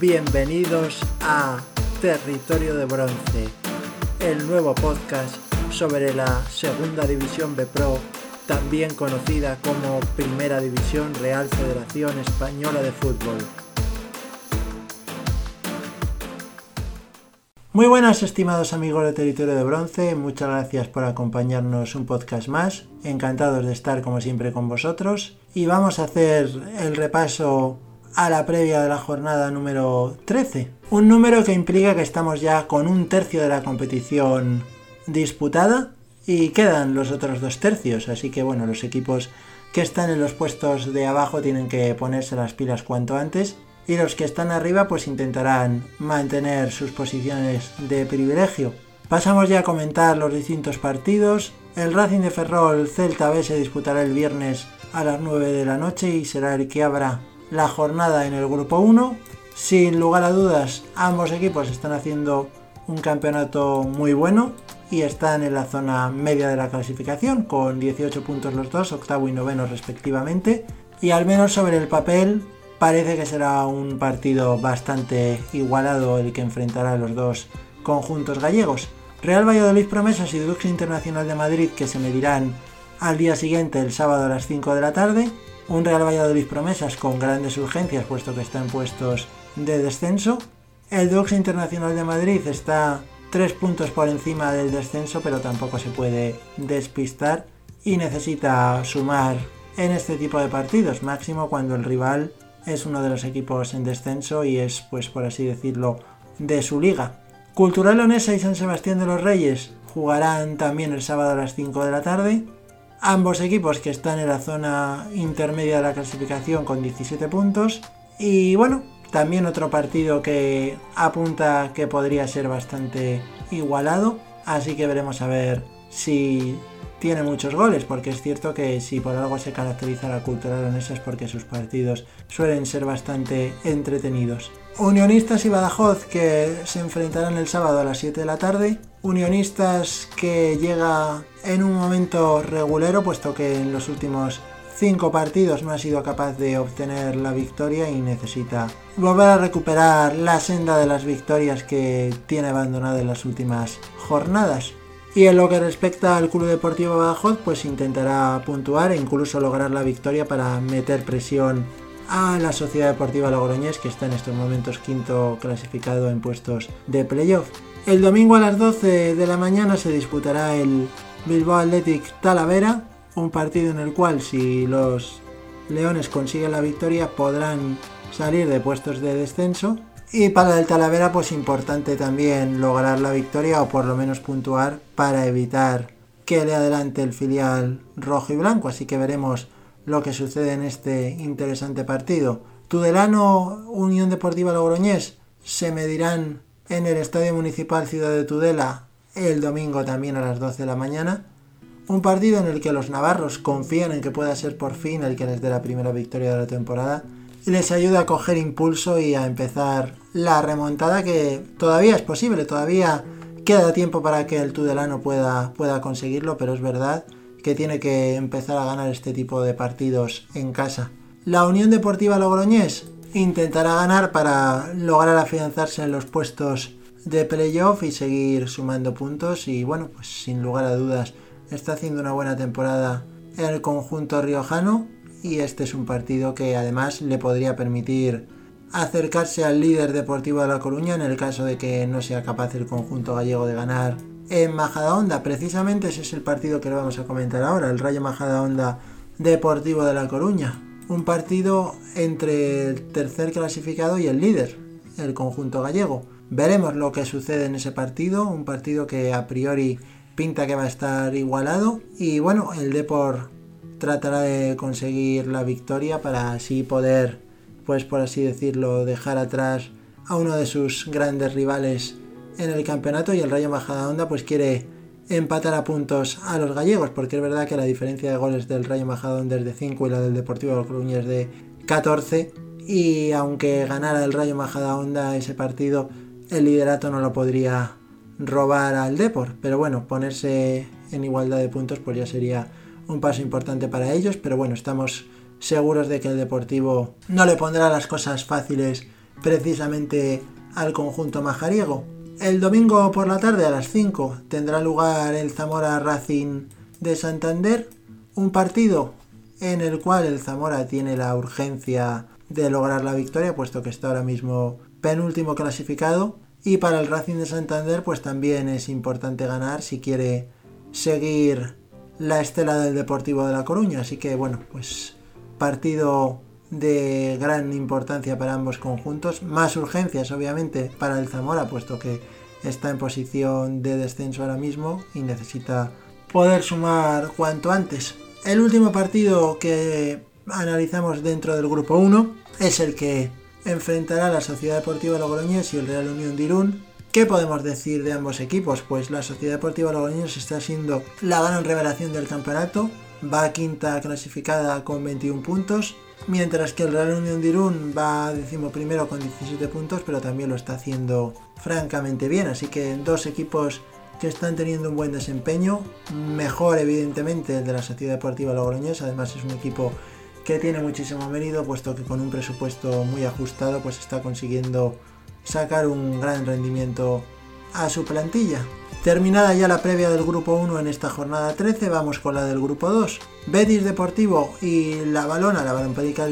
Bienvenidos a Territorio de Bronce, el nuevo podcast sobre la Segunda División B Pro, también conocida como Primera División Real Federación Española de Fútbol. Muy buenas estimados amigos de Territorio de Bronce, muchas gracias por acompañarnos un podcast más, encantados de estar como siempre con vosotros y vamos a hacer el repaso a la previa de la jornada número 13, un número que implica que estamos ya con un tercio de la competición disputada y quedan los otros dos tercios, así que bueno, los equipos que están en los puestos de abajo tienen que ponerse las pilas cuanto antes y los que están arriba pues intentarán mantener sus posiciones de privilegio. Pasamos ya a comentar los distintos partidos. El Racing de Ferrol Celta B se disputará el viernes a las 9 de la noche y será el que abra la jornada en el grupo 1. Sin lugar a dudas, ambos equipos están haciendo un campeonato muy bueno y están en la zona media de la clasificación con 18 puntos los dos, octavo y noveno respectivamente. Y al menos sobre el papel parece que será un partido bastante igualado el que enfrentará a los dos conjuntos gallegos. Real Valladolid Promesas y Dux Internacional de Madrid que se medirán al día siguiente el sábado a las 5 de la tarde. Un Real Valladolid Promesas con grandes urgencias puesto que está en puestos de descenso. El Dux Internacional de Madrid está tres puntos por encima del descenso pero tampoco se puede despistar y necesita sumar en este tipo de partidos, máximo cuando el rival es uno de los equipos en descenso y es, pues por así decirlo, de su liga. Cultural Leonesa y San Sebastián de los Reyes jugarán también el sábado a las 5 de la tarde. Ambos equipos que están en la zona intermedia de la clasificación con 17 puntos. Y bueno, también otro partido que apunta que podría ser bastante igualado. Así que veremos a ver si tiene muchos goles, porque es cierto que si por algo se caracteriza la cultura leonesa es porque sus partidos suelen ser bastante entretenidos. Unionistas y Badajoz que se enfrentarán el sábado a las 7 de la tarde. Unionistas que llega en un momento regulero, puesto que en los últimos 5 partidos no ha sido capaz de obtener la victoria y necesita volver a recuperar la senda de las victorias que tiene abandonada en las últimas jornadas. Y en lo que respecta al Club Deportivo Badajoz, pues intentará puntuar e incluso lograr la victoria para meter presión a la Sociedad Deportiva Logroñés, que está en estos momentos quinto clasificado en puestos de playoff. El domingo a las 12 de la mañana se disputará el Bilbao Athletic Talavera, un partido en el cual si los Leones consiguen la victoria podrán salir de puestos de descenso y para el Talavera, pues importante también lograr la victoria o por lo menos puntuar para evitar que le adelante el filial rojo y blanco. Así que veremos lo que sucede en este interesante partido. Tudelano, Unión Deportiva Logroñés se medirán en el Estadio Municipal Ciudad de Tudela el domingo también a las 12 de la mañana. Un partido en el que los navarros confían en que pueda ser por fin el que les dé la primera victoria de la temporada les ayuda a coger impulso y a empezar la remontada que todavía es posible, todavía queda tiempo para que el Tudelano pueda, pueda conseguirlo, pero es verdad que tiene que empezar a ganar este tipo de partidos en casa. La Unión Deportiva Logroñés intentará ganar para lograr afianzarse en los puestos de playoff y seguir sumando puntos y bueno, pues sin lugar a dudas está haciendo una buena temporada en el conjunto riojano y este es un partido que además le podría permitir acercarse al líder deportivo de La Coruña en el caso de que no sea capaz el conjunto gallego de ganar en Majadahonda. Precisamente ese es el partido que le vamos a comentar ahora, el Rayo Majadahonda Deportivo de La Coruña. Un partido entre el tercer clasificado y el líder, el conjunto gallego. Veremos lo que sucede en ese partido, un partido que a priori pinta que va a estar igualado y bueno, el Depor tratará de conseguir la victoria para así poder, pues por así decirlo, dejar atrás a uno de sus grandes rivales en el campeonato. Y el Rayo Majadahonda pues quiere empatar a puntos a los gallegos porque es verdad que la diferencia de goles del Rayo Majadahonda es de 5 y la del Deportivo de es de 14 y aunque ganara el Rayo Majadahonda ese partido el liderato no lo podría robar al Depor. Pero bueno ponerse en igualdad de puntos pues ya sería un paso importante para ellos, pero bueno, estamos seguros de que el Deportivo no le pondrá las cosas fáciles precisamente al conjunto majariego. El domingo por la tarde a las 5 tendrá lugar el Zamora Racing de Santander, un partido en el cual el Zamora tiene la urgencia de lograr la victoria, puesto que está ahora mismo penúltimo clasificado. Y para el Racing de Santander, pues también es importante ganar si quiere seguir la estela del Deportivo de La Coruña. Así que bueno, pues partido de gran importancia para ambos conjuntos. Más urgencias, obviamente, para el Zamora, puesto que está en posición de descenso ahora mismo y necesita poder sumar cuanto antes. El último partido que analizamos dentro del grupo 1 es el que enfrentará la Sociedad Deportiva Logroñés y el Real Unión de Irún. ¿Qué podemos decir de ambos equipos? Pues la Sociedad Deportiva Logroñés está siendo la gran revelación del campeonato, va quinta clasificada con 21 puntos, mientras que el Real Unión de Irún va primero con 17 puntos, pero también lo está haciendo francamente bien, así que dos equipos que están teniendo un buen desempeño, mejor evidentemente el de la Sociedad Deportiva Logroñés, además es un equipo que tiene muchísimo mérito, puesto que con un presupuesto muy ajustado pues está consiguiendo sacar un gran rendimiento a su plantilla. Terminada ya la previa del grupo 1 en esta jornada 13, vamos con la del grupo 2. Betis Deportivo y la Balona, la Balompédica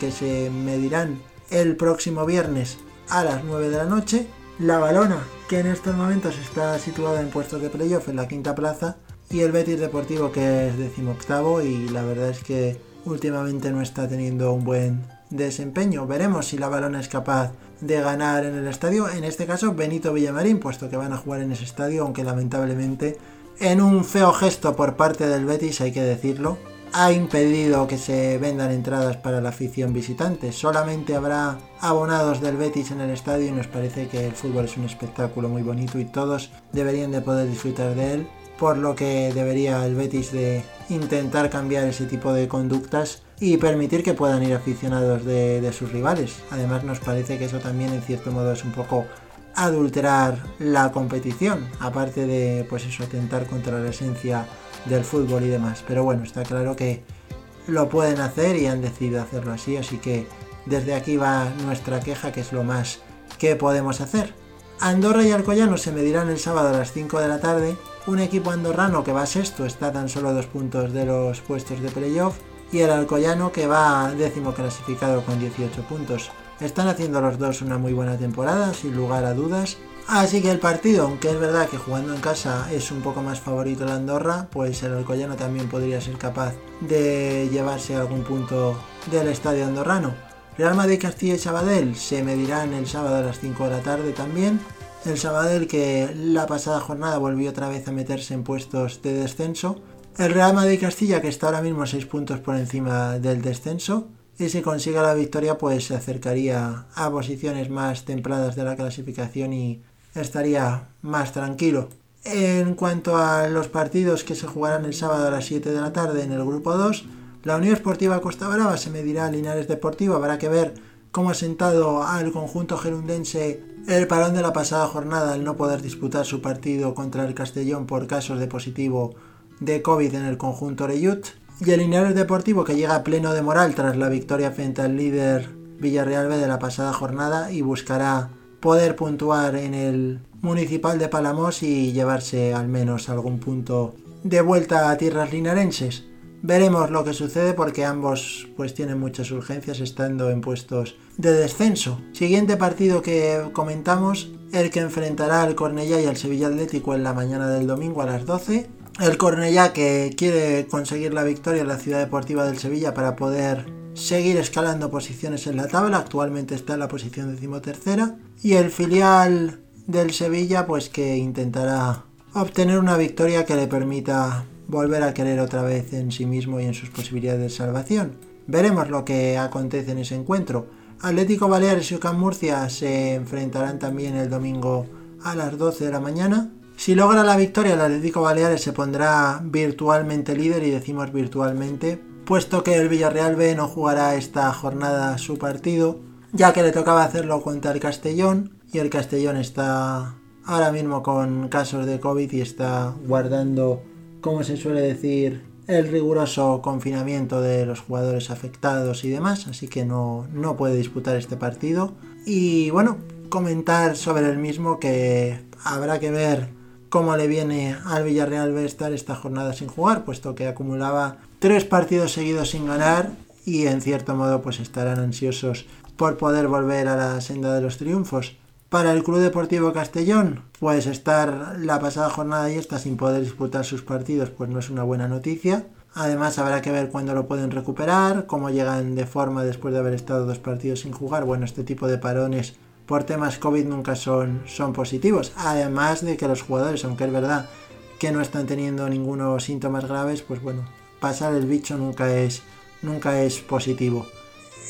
que se medirán el próximo viernes a las 9 de la noche. La Balona, que en estos momentos está situada en puestos de playoff en la quinta plaza. Y el Betis Deportivo, que es decimoctavo y la verdad es que últimamente no está teniendo un buen desempeño. Veremos si la balona es capaz de ganar en el estadio. En este caso, Benito Villamarín, puesto que van a jugar en ese estadio, aunque lamentablemente, en un feo gesto por parte del Betis, hay que decirlo, ha impedido que se vendan entradas para la afición visitante. Solamente habrá abonados del Betis en el estadio y nos parece que el fútbol es un espectáculo muy bonito y todos deberían de poder disfrutar de él por lo que debería el Betis de intentar cambiar ese tipo de conductas y permitir que puedan ir aficionados de, sus rivales. Además nos parece que eso también en cierto modo es un poco adulterar la competición, aparte de pues eso atentar contra la esencia del fútbol y demás. Pero bueno, está claro que lo pueden hacer y han decidido hacerlo así, así que desde aquí va nuestra queja, que es lo más que podemos hacer. Andorra y Alcoyano se medirán el sábado a las 5 de la tarde un equipo andorrano que va sexto está tan solo dos puntos de los puestos de playoff y el alcoyano que va décimo clasificado con 18 puntos. Están haciendo los dos una muy buena temporada, sin lugar a dudas. Así que el partido, aunque es verdad que jugando en casa es un poco más favorito la Andorra, pues el Alcoyano también podría ser capaz de llevarse algún punto del estadio andorrano. Real Madrid, Castilla y Sabadell se medirán el sábado a las 5 de la tarde también. El Sabadell que la pasada jornada volvió otra vez a meterse en puestos de descenso. El Real Madrid Castilla que está ahora mismo 6 puntos por encima del descenso. Y si consigue la victoria pues se acercaría a posiciones más templadas de la clasificación y estaría más tranquilo. En cuanto a los partidos que se jugarán el sábado a las 7 de la tarde en el grupo 2, la Unión Esportiva Costa Brava se medirá a Linares Deportivo. Habrá que ver cómo ha sentado al conjunto gerundense el parón de la pasada jornada al no poder disputar su partido contra el Castellón por casos de positivo de COVID en el conjunto Reyut y el Linares Deportivo que llega pleno de moral tras la victoria frente al líder Villarreal B de la pasada jornada y buscará poder puntuar en el municipal de Palamos y llevarse al menos algún punto de vuelta a tierras linarenses. Veremos lo que sucede porque ambos pues tienen muchas urgencias estando en puestos de descenso. Siguiente partido que comentamos, el que enfrentará al Cornellá y al Sevilla Atlético en la mañana del domingo a las 12. El Cornellá que quiere conseguir la victoria en la ciudad deportiva del Sevilla para poder seguir escalando posiciones en la tabla, actualmente está en la posición decimotercera. Y el filial del Sevilla pues que intentará obtener una victoria que le permita volver a querer otra vez en sí mismo y en sus posibilidades de salvación. Veremos lo que acontece en ese encuentro. Atlético Baleares y UCAM Murcia se enfrentarán también el domingo a las 12 de la mañana. Si logra la victoria, el Atlético Baleares se pondrá virtualmente líder y decimos virtualmente, puesto que el Villarreal B no jugará esta jornada su partido, ya que le tocaba hacerlo contra el Castellón y el Castellón está ahora mismo con casos de COVID y está guardando como se suele decir, el riguroso confinamiento de los jugadores afectados y demás, así que no, no puede disputar este partido. Y bueno, comentar sobre el mismo que habrá que ver cómo le viene al Villarreal estar esta jornada sin jugar, puesto que acumulaba tres partidos seguidos sin ganar y en cierto modo pues estarán ansiosos por poder volver a la senda de los triunfos. Para el Club Deportivo Castellón, pues estar la pasada jornada y esta sin poder disputar sus partidos, pues no es una buena noticia. Además habrá que ver cuándo lo pueden recuperar, cómo llegan de forma después de haber estado dos partidos sin jugar. Bueno, este tipo de parones por temas COVID nunca son, son positivos. Además de que los jugadores, aunque es verdad que no están teniendo ningunos síntomas graves, pues bueno, pasar el bicho nunca es, nunca es positivo.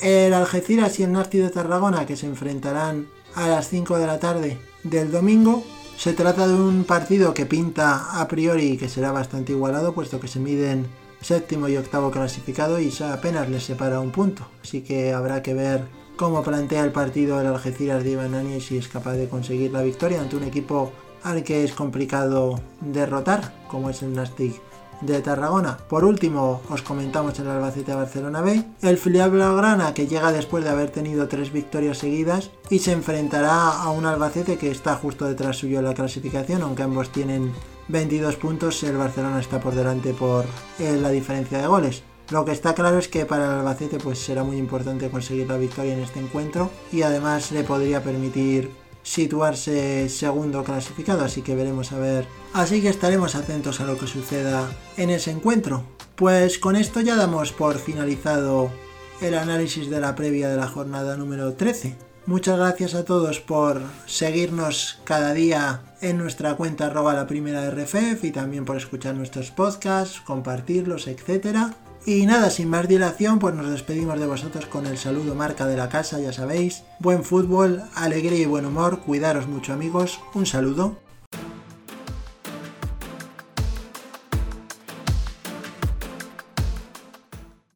El Algeciras y el Nafti de Tarragona que se enfrentarán a las 5 de la tarde del domingo. Se trata de un partido que pinta a priori que será bastante igualado, puesto que se miden séptimo y octavo clasificado y apenas les separa un punto. Así que habrá que ver cómo plantea el partido el Algeciras de y si es capaz de conseguir la victoria ante un equipo al que es complicado derrotar, como es el Nastic de Tarragona. Por último, os comentamos el Albacete Barcelona B, el filial Blaugrana que llega después de haber tenido tres victorias seguidas y se enfrentará a un Albacete que está justo detrás suyo en la clasificación, aunque ambos tienen 22 puntos, el Barcelona está por delante por eh, la diferencia de goles. Lo que está claro es que para el Albacete pues será muy importante conseguir la victoria en este encuentro y además le podría permitir situarse segundo clasificado, así que veremos a ver. Así que estaremos atentos a lo que suceda en ese encuentro. Pues con esto ya damos por finalizado el análisis de la previa de la jornada número 13. Muchas gracias a todos por seguirnos cada día en nuestra cuenta arroba la primera RFF y también por escuchar nuestros podcasts, compartirlos, etcétera. Y nada, sin más dilación, pues nos despedimos de vosotros con el saludo marca de la casa, ya sabéis. Buen fútbol, alegría y buen humor, cuidaros mucho amigos, un saludo.